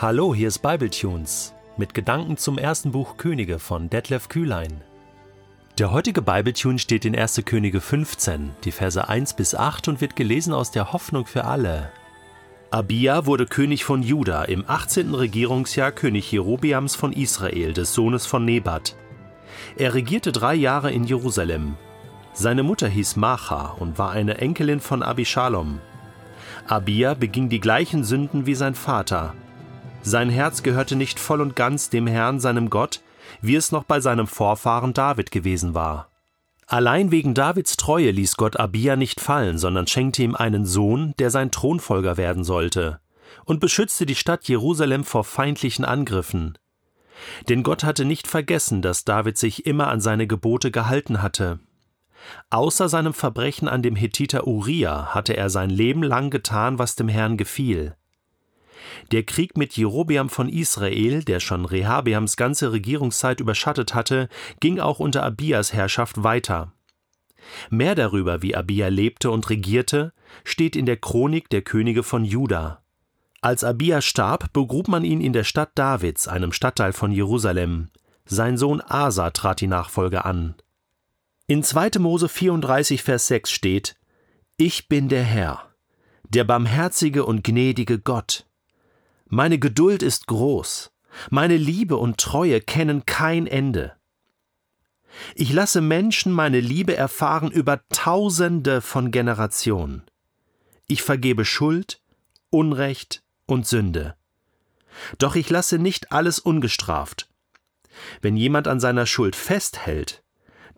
Hallo, hier ist Bibletunes mit Gedanken zum ersten Buch Könige von Detlef Kühlein. Der heutige Bibletune steht in 1. Könige 15, die Verse 1 bis 8 und wird gelesen aus der Hoffnung für alle. Abia wurde König von Juda im 18. Regierungsjahr König Jerobiams von Israel, des Sohnes von Nebat. Er regierte drei Jahre in Jerusalem. Seine Mutter hieß Macha und war eine Enkelin von Abishalom. Abia beging die gleichen Sünden wie sein Vater. Sein Herz gehörte nicht voll und ganz dem Herrn, seinem Gott, wie es noch bei seinem Vorfahren David gewesen war. Allein wegen Davids Treue ließ Gott Abia nicht fallen, sondern schenkte ihm einen Sohn, der sein Thronfolger werden sollte, und beschützte die Stadt Jerusalem vor feindlichen Angriffen. Denn Gott hatte nicht vergessen, dass David sich immer an seine Gebote gehalten hatte. Außer seinem Verbrechen an dem Hethiter Uriah hatte er sein Leben lang getan, was dem Herrn gefiel. Der Krieg mit Jerobeam von Israel, der schon Rehabeams ganze Regierungszeit überschattet hatte, ging auch unter Abias Herrschaft weiter. Mehr darüber, wie Abia lebte und regierte, steht in der Chronik der Könige von Juda. Als Abia starb, begrub man ihn in der Stadt Davids, einem Stadtteil von Jerusalem. Sein Sohn Asa trat die Nachfolge an. In 2. Mose 34, Vers 6 steht: Ich bin der Herr, der barmherzige und gnädige Gott. Meine Geduld ist groß, meine Liebe und Treue kennen kein Ende. Ich lasse Menschen meine Liebe erfahren über Tausende von Generationen. Ich vergebe Schuld, Unrecht und Sünde. Doch ich lasse nicht alles ungestraft. Wenn jemand an seiner Schuld festhält,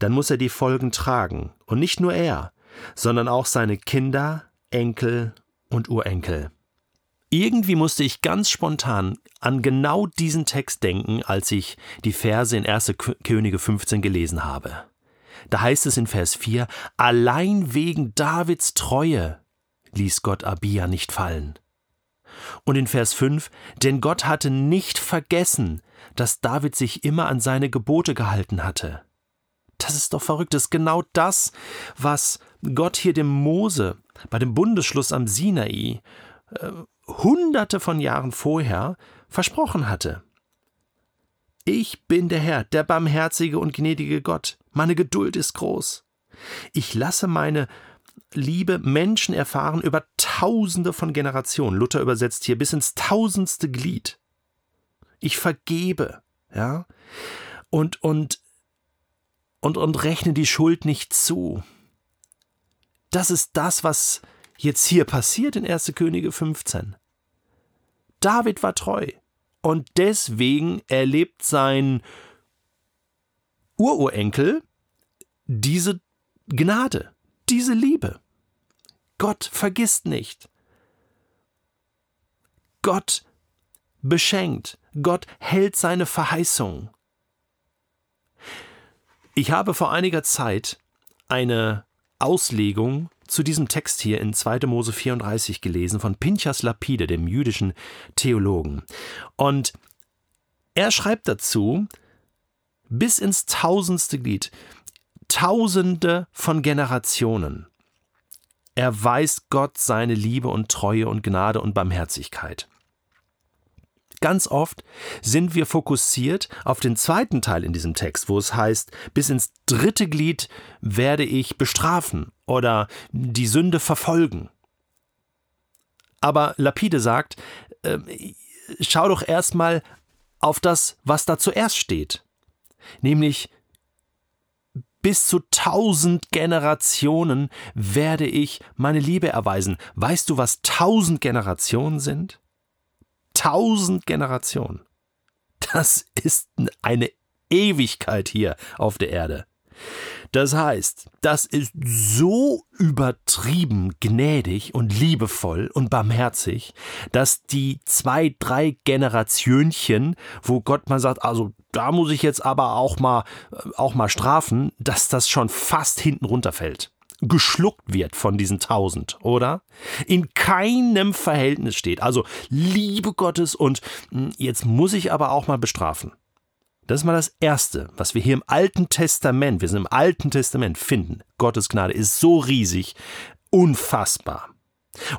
dann muss er die Folgen tragen, und nicht nur er, sondern auch seine Kinder, Enkel und Urenkel. Irgendwie musste ich ganz spontan an genau diesen Text denken, als ich die Verse in 1. Könige 15 gelesen habe. Da heißt es in Vers 4, allein wegen Davids Treue ließ Gott Abia nicht fallen. Und in Vers 5, denn Gott hatte nicht vergessen, dass David sich immer an seine Gebote gehalten hatte. Das ist doch verrückt, das ist genau das, was Gott hier dem Mose bei dem Bundesschluss am Sinai äh, hunderte von Jahren vorher versprochen hatte. Ich bin der Herr, der barmherzige und gnädige Gott. Meine Geduld ist groß. Ich lasse meine Liebe Menschen erfahren über Tausende von Generationen. Luther übersetzt hier bis ins tausendste Glied. Ich vergebe, ja, und, und, und, und rechne die Schuld nicht zu. Das ist das, was jetzt hier passiert in 1. Könige 15. David war treu. Und deswegen erlebt sein Ururenkel diese Gnade, diese Liebe. Gott vergisst nicht. Gott beschenkt. Gott hält seine Verheißung. Ich habe vor einiger Zeit eine Auslegung zu diesem Text hier in 2. Mose 34 gelesen von Pinchas Lapide, dem jüdischen Theologen. Und er schreibt dazu, bis ins tausendste Glied, Tausende von Generationen erweist Gott seine Liebe und Treue und Gnade und Barmherzigkeit. Ganz oft sind wir fokussiert auf den zweiten Teil in diesem Text, wo es heißt, bis ins dritte Glied werde ich bestrafen oder die Sünde verfolgen. Aber Lapide sagt, äh, schau doch erstmal auf das, was da zuerst steht. Nämlich bis zu tausend Generationen werde ich meine Liebe erweisen. Weißt du, was tausend Generationen sind? tausend Generationen. Das ist eine Ewigkeit hier auf der Erde. Das heißt, das ist so übertrieben gnädig und liebevoll und barmherzig, dass die zwei, drei Generationchen, wo Gott mal sagt, also da muss ich jetzt aber auch mal, auch mal strafen, dass das schon fast hinten runterfällt geschluckt wird von diesen tausend, oder? In keinem Verhältnis steht. Also Liebe Gottes und hm, jetzt muss ich aber auch mal bestrafen. Das ist mal das Erste, was wir hier im Alten Testament, wir sind im Alten Testament finden. Gottes Gnade ist so riesig, unfassbar.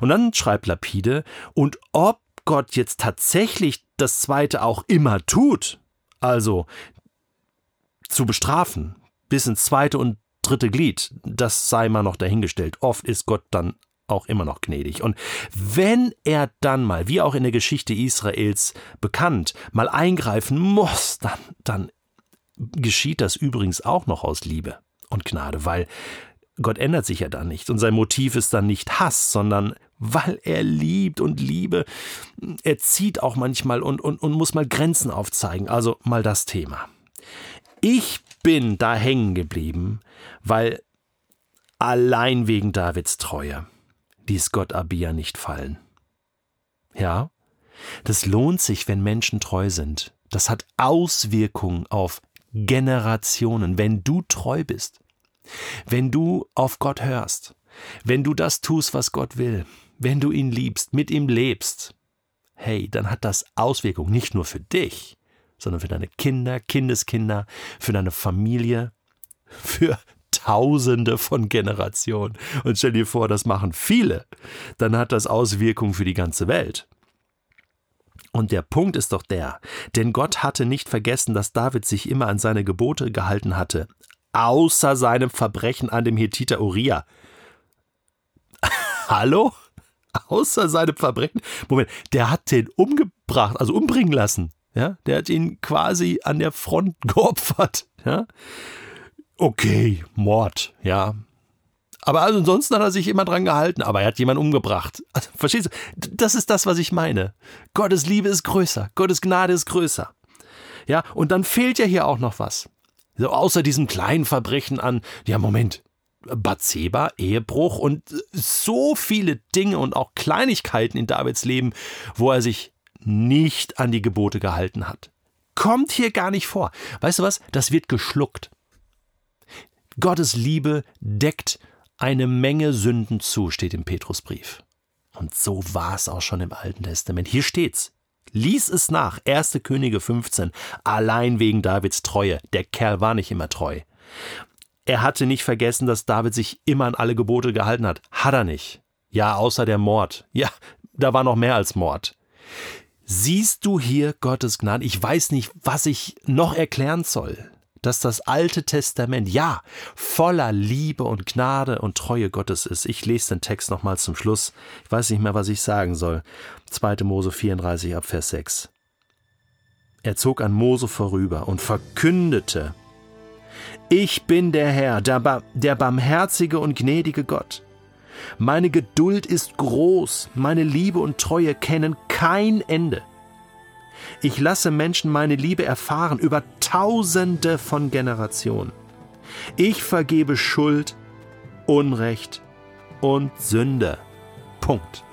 Und dann schreibt Lapide, und ob Gott jetzt tatsächlich das zweite auch immer tut, also zu bestrafen, bis ins zweite und dritte Glied, das sei mal noch dahingestellt. Oft ist Gott dann auch immer noch gnädig. Und wenn er dann mal, wie auch in der Geschichte Israels bekannt, mal eingreifen muss, dann, dann geschieht das übrigens auch noch aus Liebe und Gnade, weil Gott ändert sich ja dann nicht und sein Motiv ist dann nicht Hass, sondern weil er liebt und Liebe, er zieht auch manchmal und, und, und muss mal Grenzen aufzeigen. Also mal das Thema. Ich bin da hängen geblieben, weil allein wegen Davids Treue ließ Gott Abia nicht fallen. Ja, das lohnt sich, wenn Menschen treu sind. Das hat Auswirkungen auf Generationen, wenn du treu bist, wenn du auf Gott hörst, wenn du das tust, was Gott will, wenn du ihn liebst, mit ihm lebst, hey, dann hat das Auswirkungen nicht nur für dich, sondern für deine Kinder, Kindeskinder, für deine Familie, für Tausende von Generationen. Und stell dir vor, das machen viele. Dann hat das Auswirkungen für die ganze Welt. Und der Punkt ist doch der, denn Gott hatte nicht vergessen, dass David sich immer an seine Gebote gehalten hatte, außer seinem Verbrechen an dem Hethiter Uriah. Hallo? Außer seinem Verbrechen? Moment, der hat den umgebracht, also umbringen lassen. Ja, der hat ihn quasi an der Front geopfert. Ja, okay, Mord, ja. Aber also ansonsten hat er sich immer dran gehalten, aber er hat jemanden umgebracht. Also, verstehst du? Das ist das, was ich meine. Gottes Liebe ist größer, Gottes Gnade ist größer. Ja, und dann fehlt ja hier auch noch was. So, außer diesem kleinen Verbrechen an, ja, Moment, Bathseba, Ehebruch und so viele Dinge und auch Kleinigkeiten in Davids Leben, wo er sich nicht an die Gebote gehalten hat. Kommt hier gar nicht vor. Weißt du was? Das wird geschluckt. Gottes Liebe deckt eine Menge Sünden zu, steht im Petrusbrief. Und so war es auch schon im Alten Testament. Hier steht's. Lies es nach, 1. Könige 15, allein wegen Davids Treue. Der Kerl war nicht immer treu. Er hatte nicht vergessen, dass David sich immer an alle Gebote gehalten hat. Hat er nicht. Ja, außer der Mord. Ja, da war noch mehr als Mord. Siehst du hier Gottes Gnade? Ich weiß nicht, was ich noch erklären soll dass das Alte Testament, ja, voller Liebe und Gnade und Treue Gottes ist. Ich lese den Text nochmal zum Schluss. Ich weiß nicht mehr, was ich sagen soll. 2. Mose 34 ab Vers 6. Er zog an Mose vorüber und verkündete, ich bin der Herr, der, ba der barmherzige und gnädige Gott. Meine Geduld ist groß, meine Liebe und Treue kennen kein Ende. Ich lasse Menschen meine Liebe erfahren über Tausende von Generationen. Ich vergebe Schuld, Unrecht und Sünde. Punkt.